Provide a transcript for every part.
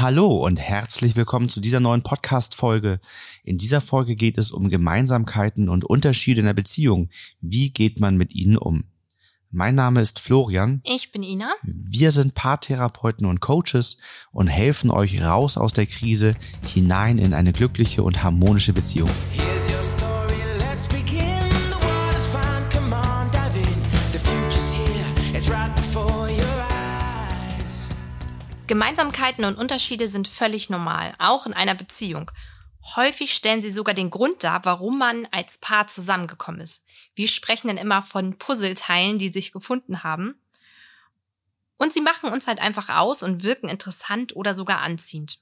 Hallo und herzlich willkommen zu dieser neuen Podcast-Folge. In dieser Folge geht es um Gemeinsamkeiten und Unterschiede in der Beziehung. Wie geht man mit ihnen um? Mein Name ist Florian. Ich bin Ina. Wir sind Paartherapeuten und Coaches und helfen euch raus aus der Krise hinein in eine glückliche und harmonische Beziehung. Gemeinsamkeiten und Unterschiede sind völlig normal, auch in einer Beziehung. Häufig stellen sie sogar den Grund dar, warum man als Paar zusammengekommen ist. Wir sprechen dann immer von Puzzleteilen, die sich gefunden haben. Und sie machen uns halt einfach aus und wirken interessant oder sogar anziehend.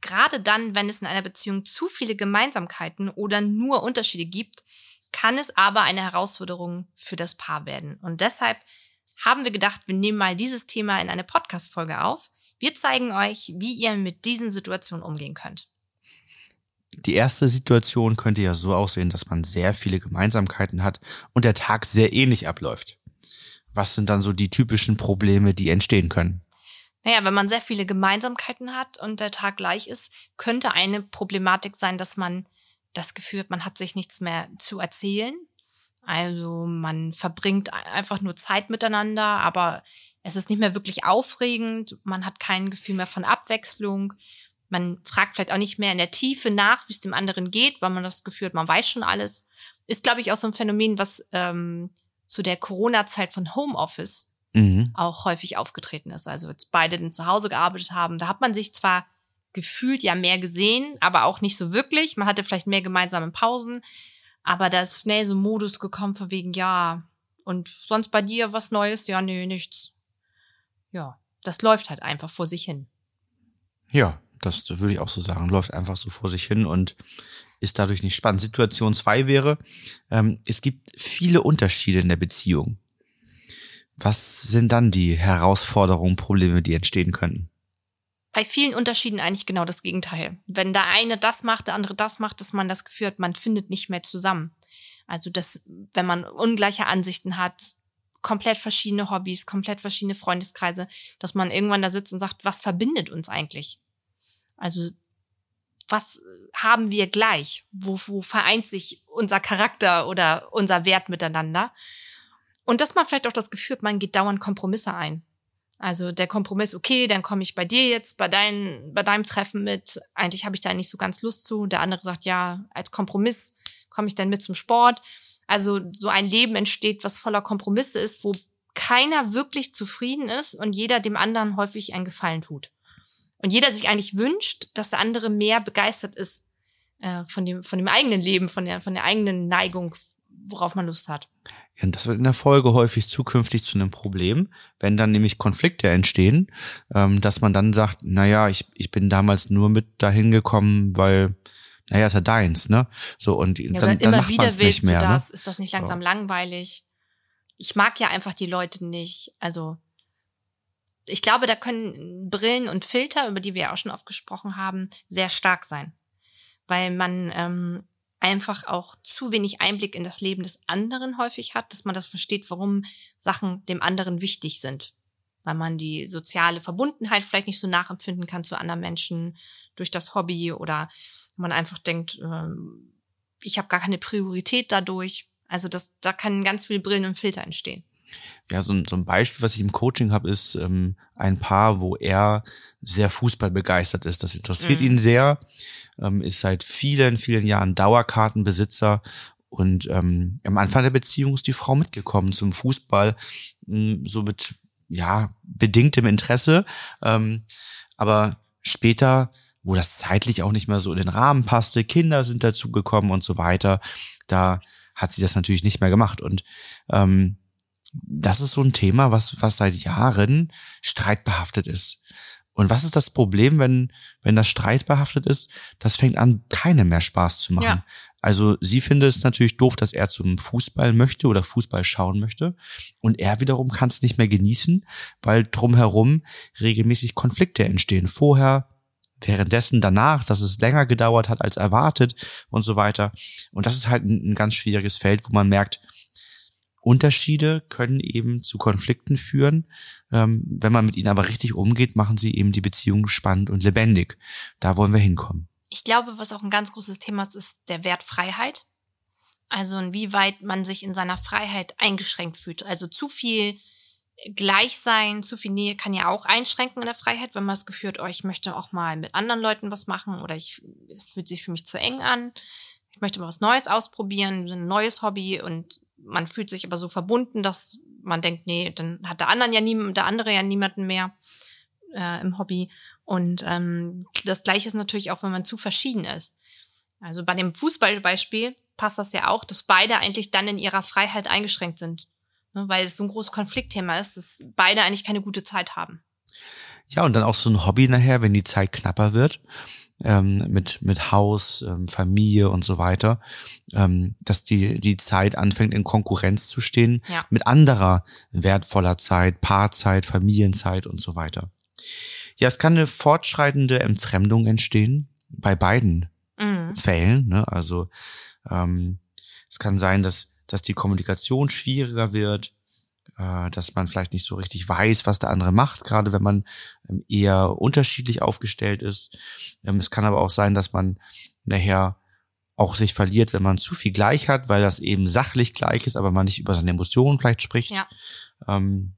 Gerade dann, wenn es in einer Beziehung zu viele Gemeinsamkeiten oder nur Unterschiede gibt, kann es aber eine Herausforderung für das Paar werden. Und deshalb haben wir gedacht, wir nehmen mal dieses Thema in eine Podcast-Folge auf. Wir zeigen euch, wie ihr mit diesen Situationen umgehen könnt. Die erste Situation könnte ja so aussehen, dass man sehr viele Gemeinsamkeiten hat und der Tag sehr ähnlich abläuft. Was sind dann so die typischen Probleme, die entstehen können? Naja, wenn man sehr viele Gemeinsamkeiten hat und der Tag gleich ist, könnte eine Problematik sein, dass man das Gefühl hat, man hat sich nichts mehr zu erzählen. Also man verbringt einfach nur Zeit miteinander, aber es ist nicht mehr wirklich aufregend. Man hat kein Gefühl mehr von Abwechslung. Man fragt vielleicht auch nicht mehr in der Tiefe nach, wie es dem anderen geht, weil man das Gefühl hat, man weiß schon alles. Ist, glaube ich, auch so ein Phänomen, was ähm, zu der Corona-Zeit von Homeoffice mhm. auch häufig aufgetreten ist. Also jetzt beide dann zu Hause gearbeitet haben. Da hat man sich zwar gefühlt ja mehr gesehen, aber auch nicht so wirklich. Man hatte vielleicht mehr gemeinsame Pausen. Aber da ist schnell so ein Modus gekommen von wegen, ja, und sonst bei dir was Neues? Ja, nee, nichts. Ja, das läuft halt einfach vor sich hin. Ja, das würde ich auch so sagen. Läuft einfach so vor sich hin und ist dadurch nicht spannend. Situation zwei wäre, ähm, es gibt viele Unterschiede in der Beziehung. Was sind dann die Herausforderungen, Probleme, die entstehen könnten? Bei vielen Unterschieden eigentlich genau das Gegenteil. Wenn der eine das macht, der andere das macht, dass man das Gefühl hat, man findet nicht mehr zusammen. Also, dass, wenn man ungleiche Ansichten hat, komplett verschiedene Hobbys, komplett verschiedene Freundeskreise, dass man irgendwann da sitzt und sagt, was verbindet uns eigentlich? Also, was haben wir gleich? Wo, wo vereint sich unser Charakter oder unser Wert miteinander? Und dass man vielleicht auch das Gefühl hat, man geht dauernd Kompromisse ein. Also der Kompromiss, okay, dann komme ich bei dir jetzt bei, dein, bei deinem Treffen mit. Eigentlich habe ich da nicht so ganz Lust zu. Der andere sagt, ja, als Kompromiss komme ich dann mit zum Sport. Also so ein Leben entsteht, was voller Kompromisse ist, wo keiner wirklich zufrieden ist und jeder dem anderen häufig einen Gefallen tut. Und jeder sich eigentlich wünscht, dass der andere mehr begeistert ist äh, von, dem, von dem eigenen Leben, von der, von der eigenen Neigung, worauf man Lust hat. Ja, das wird in der Folge häufig zukünftig zu einem Problem, wenn dann nämlich Konflikte entstehen, ähm, dass man dann sagt, naja, ich, ich bin damals nur mit dahin gekommen, weil, naja, ist ja deins, ne? So, und ja, dann, dann immer wieder willst nicht mehr, du das, ne? ist das nicht langsam ja. langweilig? Ich mag ja einfach die Leute nicht, also ich glaube, da können Brillen und Filter, über die wir ja auch schon oft gesprochen haben, sehr stark sein. Weil man ähm, einfach auch zu wenig Einblick in das Leben des anderen häufig hat, dass man das versteht, warum Sachen dem anderen wichtig sind. Weil man die soziale Verbundenheit vielleicht nicht so nachempfinden kann zu anderen Menschen durch das Hobby oder man einfach denkt, ähm, ich habe gar keine Priorität dadurch. Also das, da kann ganz viele Brillen und Filter entstehen. Ja, so, so ein Beispiel, was ich im Coaching habe, ist ähm, ein Paar, wo er sehr Fußball begeistert ist. Das interessiert mhm. ihn sehr ähm, ist seit vielen, vielen Jahren Dauerkartenbesitzer und ähm, am Anfang der Beziehung ist die Frau mitgekommen zum Fußball, mh, hm, so mit ja bedingtem Interesse, ähm, aber später, wo das zeitlich auch nicht mehr so in den Rahmen passte, Kinder sind dazugekommen und so weiter, da hat sie das natürlich nicht mehr gemacht und ähm, das ist so ein Thema, was was seit Jahren streitbehaftet ist. Und was ist das Problem, wenn, wenn das streitbehaftet ist? Das fängt an, keinem mehr Spaß zu machen. Ja. Also sie findet es natürlich doof, dass er zum Fußball möchte oder Fußball schauen möchte. Und er wiederum kann es nicht mehr genießen, weil drumherum regelmäßig Konflikte entstehen. Vorher, währenddessen, danach, dass es länger gedauert hat als erwartet und so weiter. Und das ist halt ein, ein ganz schwieriges Feld, wo man merkt, Unterschiede können eben zu Konflikten führen. Ähm, wenn man mit ihnen aber richtig umgeht, machen sie eben die Beziehung spannend und lebendig. Da wollen wir hinkommen. Ich glaube, was auch ein ganz großes Thema ist, ist der Wert Freiheit. Also inwieweit man sich in seiner Freiheit eingeschränkt fühlt. Also zu viel gleich sein, zu viel Nähe kann ja auch einschränken in der Freiheit, wenn man das Gefühl hat, oh, ich möchte auch mal mit anderen Leuten was machen oder ich, es fühlt sich für mich zu eng an. Ich möchte mal was Neues ausprobieren, ein neues Hobby und man fühlt sich aber so verbunden, dass man denkt, nee, dann hat der anderen ja niemand, der andere ja niemanden mehr äh, im Hobby. Und ähm, das gleiche ist natürlich auch, wenn man zu verschieden ist. Also bei dem Fußballbeispiel passt das ja auch, dass beide eigentlich dann in ihrer Freiheit eingeschränkt sind. Ne, weil es so ein großes Konfliktthema ist, dass beide eigentlich keine gute Zeit haben. Ja, und dann auch so ein Hobby nachher, wenn die Zeit knapper wird, ähm, mit, mit Haus, ähm, Familie und so weiter, ähm, dass die, die Zeit anfängt in Konkurrenz zu stehen ja. mit anderer wertvoller Zeit, Paarzeit, Familienzeit und so weiter. Ja, es kann eine fortschreitende Entfremdung entstehen bei beiden mhm. Fällen. Ne? Also ähm, es kann sein, dass dass die Kommunikation schwieriger wird, äh, dass man vielleicht nicht so richtig weiß, was der andere macht, gerade wenn man ähm, eher unterschiedlich aufgestellt ist. Ähm, es kann aber auch sein, dass man nachher auch sich verliert, wenn man zu viel gleich hat, weil das eben sachlich gleich ist, aber man nicht über seine Emotionen vielleicht spricht. Ja. Ähm,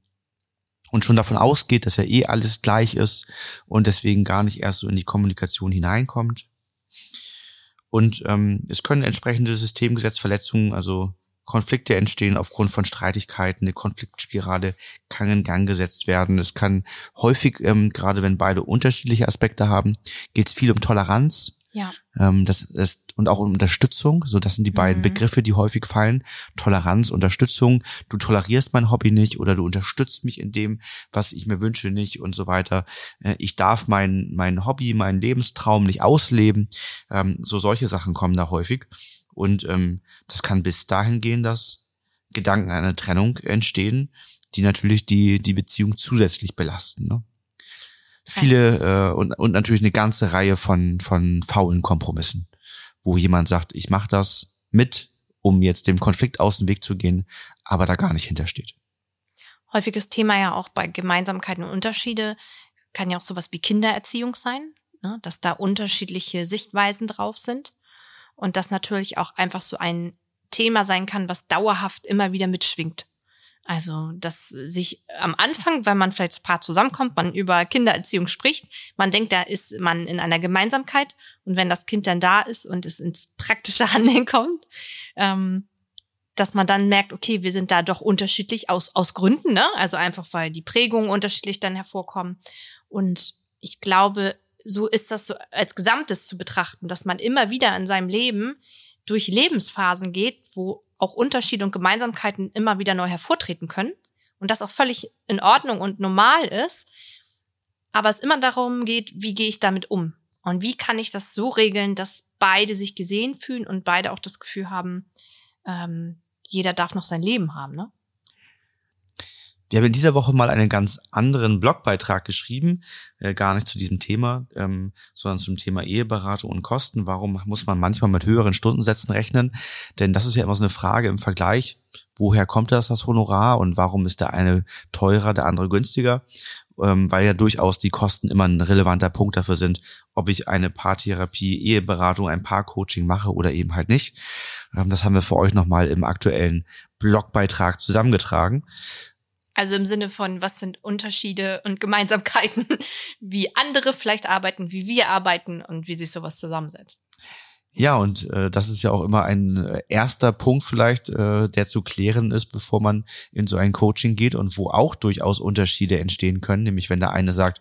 und schon davon ausgeht, dass ja eh alles gleich ist und deswegen gar nicht erst so in die Kommunikation hineinkommt. Und ähm, es können entsprechende Systemgesetzverletzungen, also Konflikte entstehen aufgrund von Streitigkeiten, eine Konfliktspirale kann in Gang gesetzt werden. Es kann häufig, ähm, gerade wenn beide unterschiedliche Aspekte haben, geht es viel um Toleranz. Ja. Ähm, das ist, und auch um Unterstützung. So, das sind die beiden mhm. Begriffe, die häufig fallen. Toleranz, Unterstützung. Du tolerierst mein Hobby nicht oder du unterstützt mich in dem, was ich mir wünsche nicht und so weiter. Äh, ich darf mein, mein Hobby, meinen Lebenstraum nicht ausleben. Ähm, so solche Sachen kommen da häufig. Und ähm, das kann bis dahin gehen, dass Gedanken einer Trennung entstehen, die natürlich die, die Beziehung zusätzlich belasten. Ne? Viele äh, und, und natürlich eine ganze Reihe von, von faulen Kompromissen, wo jemand sagt, ich mache das mit, um jetzt dem Konflikt aus dem Weg zu gehen, aber da gar nicht hintersteht. Häufiges Thema ja auch bei Gemeinsamkeiten und Unterschiede kann ja auch sowas wie Kindererziehung sein, ne? dass da unterschiedliche Sichtweisen drauf sind und das natürlich auch einfach so ein Thema sein kann, was dauerhaft immer wieder mitschwingt. Also, dass sich am Anfang, wenn man vielleicht das Paar zusammenkommt, man über Kindererziehung spricht, man denkt, da ist man in einer Gemeinsamkeit und wenn das Kind dann da ist und es ins praktische Handeln kommt, ähm, dass man dann merkt, okay, wir sind da doch unterschiedlich aus, aus Gründen, ne? Also einfach, weil die Prägungen unterschiedlich dann hervorkommen. Und ich glaube, so ist das so als Gesamtes zu betrachten, dass man immer wieder in seinem Leben durch Lebensphasen geht, wo auch Unterschiede und Gemeinsamkeiten immer wieder neu hervortreten können und das auch völlig in Ordnung und normal ist, aber es immer darum geht, wie gehe ich damit um und wie kann ich das so regeln, dass beide sich gesehen fühlen und beide auch das Gefühl haben, ähm, jeder darf noch sein Leben haben, ne? Wir haben in dieser Woche mal einen ganz anderen Blogbeitrag geschrieben, äh, gar nicht zu diesem Thema, ähm, sondern zum Thema Eheberatung und Kosten. Warum muss man manchmal mit höheren Stundensätzen rechnen? Denn das ist ja immer so eine Frage im Vergleich. Woher kommt das, das Honorar und warum ist der eine teurer, der andere günstiger? Ähm, weil ja durchaus die Kosten immer ein relevanter Punkt dafür sind, ob ich eine Paartherapie, Eheberatung, ein Paarcoaching mache oder eben halt nicht. Ähm, das haben wir für euch nochmal im aktuellen Blogbeitrag zusammengetragen. Also im Sinne von, was sind Unterschiede und Gemeinsamkeiten, wie andere vielleicht arbeiten, wie wir arbeiten und wie sich sowas zusammensetzt. Ja, und äh, das ist ja auch immer ein äh, erster Punkt vielleicht, äh, der zu klären ist, bevor man in so ein Coaching geht und wo auch durchaus Unterschiede entstehen können. Nämlich wenn der eine sagt,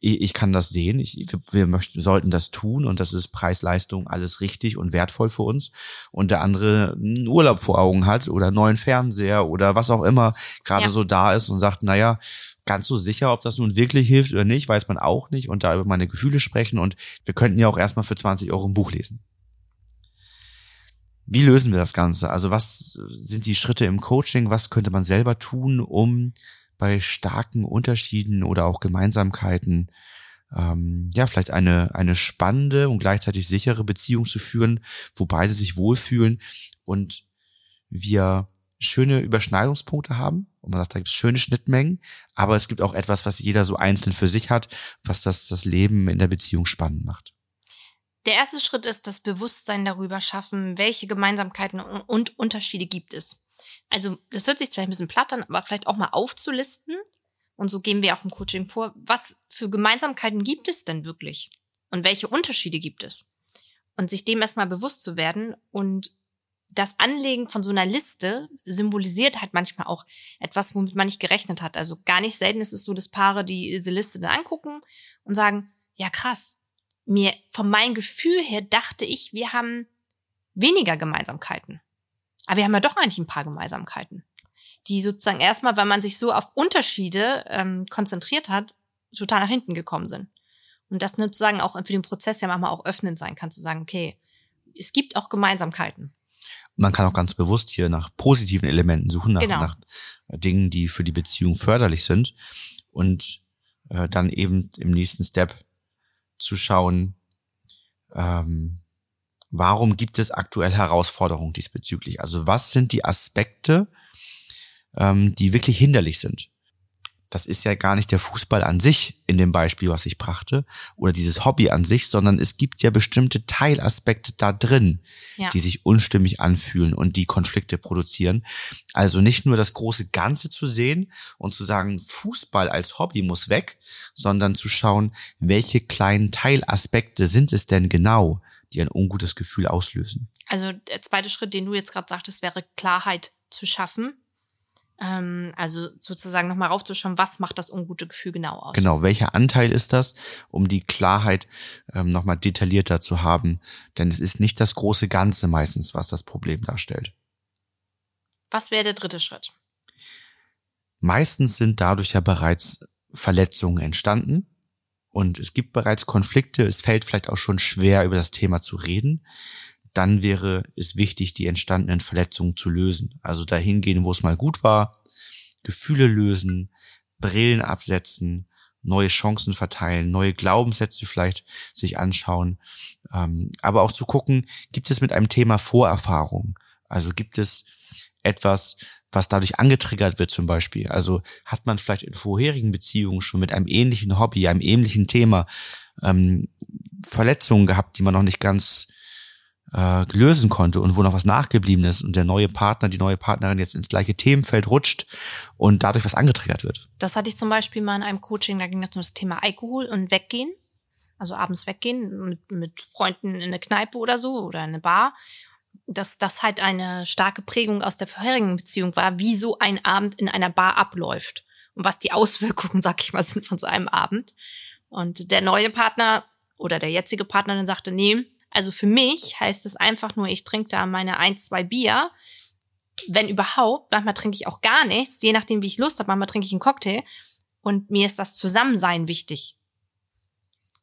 ich, ich kann das sehen, ich, wir, möchten, sollten das tun und das ist Preis-Leistung alles richtig und wertvoll für uns. Und der andere einen Urlaub vor Augen hat oder einen neuen Fernseher oder was auch immer gerade ja. so da ist und sagt, naja, ganz so sicher, ob das nun wirklich hilft oder nicht, weiß man auch nicht und da über meine Gefühle sprechen und wir könnten ja auch erstmal für 20 Euro ein Buch lesen. Wie lösen wir das Ganze? Also was sind die Schritte im Coaching? Was könnte man selber tun, um bei starken Unterschieden oder auch Gemeinsamkeiten ähm, ja vielleicht eine eine spannende und gleichzeitig sichere Beziehung zu führen, wo beide sich wohlfühlen und wir schöne Überschneidungspunkte haben. Und man sagt, da gibt es schöne Schnittmengen, aber es gibt auch etwas, was jeder so einzeln für sich hat, was das, das Leben in der Beziehung spannend macht. Der erste Schritt ist das Bewusstsein darüber schaffen, welche Gemeinsamkeiten und Unterschiede gibt es. Also, das hört sich zwar ein bisschen platt an, aber vielleicht auch mal aufzulisten. Und so gehen wir auch im Coaching vor. Was für Gemeinsamkeiten gibt es denn wirklich? Und welche Unterschiede gibt es? Und sich dem erstmal bewusst zu werden und das Anlegen von so einer Liste symbolisiert halt manchmal auch etwas, womit man nicht gerechnet hat. Also gar nicht selten ist es so, dass Paare die diese Liste dann angucken und sagen, ja krass, mir von meinem Gefühl her dachte ich, wir haben weniger Gemeinsamkeiten. Aber wir haben ja doch eigentlich ein paar Gemeinsamkeiten, die sozusagen erstmal, weil man sich so auf Unterschiede ähm, konzentriert hat, total nach hinten gekommen sind. Und das sozusagen auch für den Prozess ja manchmal auch öffnend sein kann, zu sagen, okay, es gibt auch Gemeinsamkeiten. Man kann auch ganz bewusst hier nach positiven Elementen suchen, nach, Genau. nach Dingen, die für die Beziehung förderlich sind und äh, dann eben im nächsten Step zu schauen, ähm, warum gibt es aktuell Herausforderungen diesbezüglich? Also was sind die Aspekte, ähm, die wirklich hinderlich sind? Das ist ja gar nicht der Fußball an sich in dem Beispiel, was ich brachte, oder dieses Hobby an sich, sondern es gibt ja bestimmte Teilaspekte da drin, Ja. die sich unstimmig anfühlen und die Konflikte produzieren. Also nicht nur das große Ganze zu sehen und zu sagen, Fußball als Hobby muss weg, sondern zu schauen, welche kleinen Teilaspekte sind es denn genau, die ein ungutes Gefühl auslösen. Also der zweite Schritt, den du jetzt gerade sagtest, wäre Klarheit zu schaffen. Ähm, also sozusagen nochmal raufzuschauen, was macht das ungute Gefühl genau aus. Genau, welcher Anteil ist das, um die Klarheit ähm, nochmal detaillierter zu haben? Denn es ist nicht das große Ganze meistens, was das Problem darstellt. Was wäre der dritte Schritt? Meistens sind dadurch ja bereits Verletzungen entstanden und es gibt bereits Konflikte. Es fällt vielleicht auch schon schwer, über das Thema zu reden. Dann wäre es wichtig, die entstandenen Verletzungen zu lösen. Also dahin gehen, wo es mal gut war, Gefühle lösen, Brillen absetzen, neue Chancen verteilen, neue Glaubenssätze vielleicht sich anschauen, ähm, aber auch zu gucken, gibt es mit einem Thema Vorerfahrung? Also gibt es etwas, was dadurch angetriggert wird zum Beispiel. Also hat man vielleicht in vorherigen Beziehungen schon mit einem ähnlichen Hobby, einem ähnlichen Thema ähm, Verletzungen gehabt, die man noch nicht ganz äh, lösen konnte und wo noch was nachgeblieben ist und der neue Partner, die neue Partnerin jetzt ins gleiche Themenfeld rutscht und dadurch was angetriggert wird. Das hatte ich zum Beispiel mal in einem Coaching, da ging es um das Thema Alkohol und Weggehen. Also abends weggehen mit, mit Freunden in eine Kneipe oder so oder in eine Bar. Dass das halt eine starke Prägung aus der vorherigen Beziehung war, wie so ein Abend in einer Bar abläuft und was die Auswirkungen, sag ich mal, sind von so einem Abend. Und der neue Partner oder der jetzige Partner dann sagte, nee, also für mich heißt es einfach nur, ich trinke da meine ein, zwei Bier, wenn überhaupt, manchmal trinke ich auch gar nichts, je nachdem, wie ich Lust habe, manchmal trinke ich einen Cocktail. Und mir ist das Zusammensein wichtig.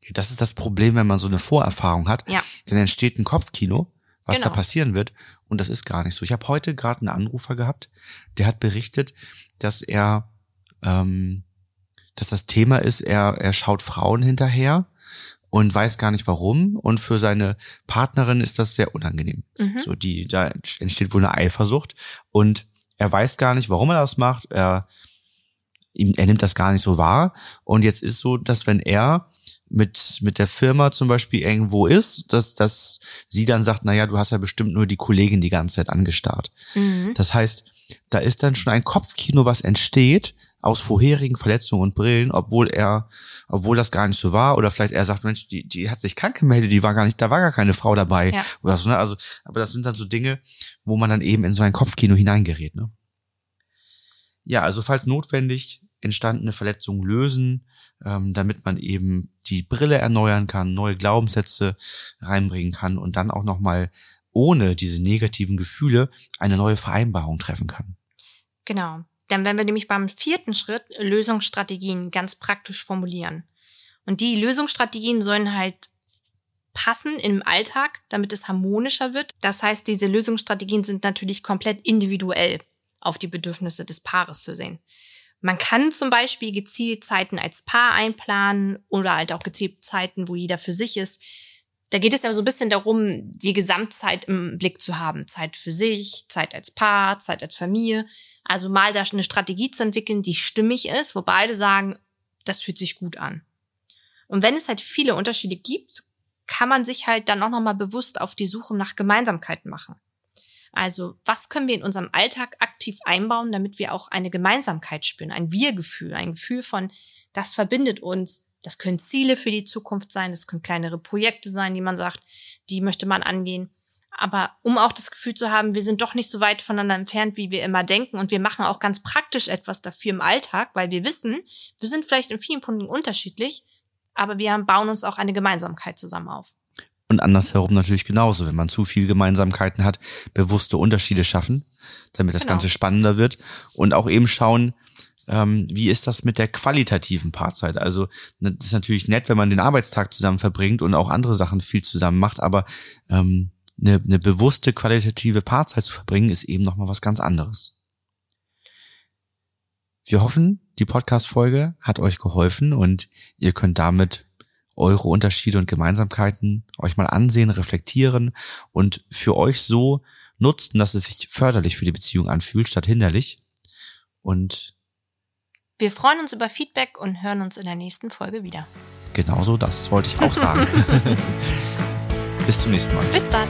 Das ist das Problem, wenn man so eine Vorerfahrung hat. Ja. Dann entsteht ein Kopfkino, was Genau. da passieren wird. Und das ist gar nicht so. Ich habe heute gerade einen Anrufer gehabt, der hat berichtet, dass er, ähm, dass das Thema ist, er, er schaut Frauen hinterher und weiß gar nicht warum. Und für seine Partnerin ist das sehr unangenehm. Mhm. So, die, da entsteht wohl eine Eifersucht. Und er weiß gar nicht, warum er das macht. Er, ihm, er nimmt das gar nicht so wahr. Und jetzt ist so, dass wenn er mit, mit der Firma zum Beispiel irgendwo ist, dass, dass sie dann sagt, na ja, du hast ja bestimmt nur die Kollegin die ganze Zeit angestarrt. Mhm. Das heißt, da ist dann schon ein Kopfkino, was entsteht aus vorherigen Verletzungen und Brillen, obwohl er, obwohl das gar nicht so war, oder vielleicht er sagt, Mensch, die, die hat sich krank gemeldet, die war gar nicht, da war gar keine Frau dabei. Ja. Oder so, ne? Also, aber das sind dann so Dinge, wo man dann eben in so ein Kopfkino hineingerät, ne? Ja, also falls notwendig, entstandene Verletzungen lösen, ähm, damit man eben die Brille erneuern kann, neue Glaubenssätze reinbringen kann und dann auch nochmal ohne diese negativen Gefühle eine neue Vereinbarung treffen kann. Genau. Dann werden wir nämlich beim vierten Schritt Lösungsstrategien ganz praktisch formulieren. Und die Lösungsstrategien sollen halt passen im Alltag, damit es harmonischer wird. Das heißt, diese Lösungsstrategien sind natürlich komplett individuell auf die Bedürfnisse des Paares zu sehen. Man kann zum Beispiel gezielt Zeiten als Paar einplanen oder halt auch gezielt Zeiten, wo jeder für sich ist. da geht es ja so ein bisschen darum, die Gesamtzeit im Blick zu haben. Zeit für sich, Zeit als Paar, Zeit als Familie. Also mal da eine Strategie zu entwickeln, die stimmig ist, wo beide sagen, das fühlt sich gut an. Und wenn es halt viele Unterschiede gibt, kann man sich halt dann auch nochmal bewusst auf die Suche nach Gemeinsamkeiten machen. Also, was können wir in unserem Alltag aktiv einbauen, damit wir auch eine Gemeinsamkeit spüren, ein Wir-Gefühl, ein Gefühl von, das verbindet uns. Das können Ziele für die Zukunft sein, das können kleinere Projekte sein, die man sagt, die möchte man angehen. Aber um auch das Gefühl zu haben, wir sind doch nicht so weit voneinander entfernt, wie wir immer denken. Und wir machen auch ganz praktisch etwas dafür im Alltag, weil wir wissen, wir sind vielleicht in vielen Punkten unterschiedlich, aber wir bauen uns auch eine Gemeinsamkeit zusammen auf. Und andersherum natürlich genauso, wenn man zu viel Gemeinsamkeiten hat, bewusste Unterschiede schaffen, damit das genau. Ganze spannender wird und auch eben schauen, ähm, wie ist das mit der qualitativen Paarzeit? Also ne, das ist natürlich nett, wenn man den Arbeitstag zusammen verbringt und auch andere Sachen viel zusammen macht, aber ähm, eine, eine bewusste qualitative Paarzeit zu verbringen, ist eben nochmal was ganz anderes. Wir hoffen, die Podcast-Folge hat euch geholfen und ihr könnt damit eure Unterschiede und Gemeinsamkeiten euch mal ansehen, reflektieren und für euch so nutzen, dass es sich förderlich für die Beziehung anfühlt, statt hinderlich. Und wir freuen uns über Feedback und hören uns in der nächsten Folge wieder. Genauso, das wollte ich auch sagen. Bis zum nächsten Mal. Bis dann.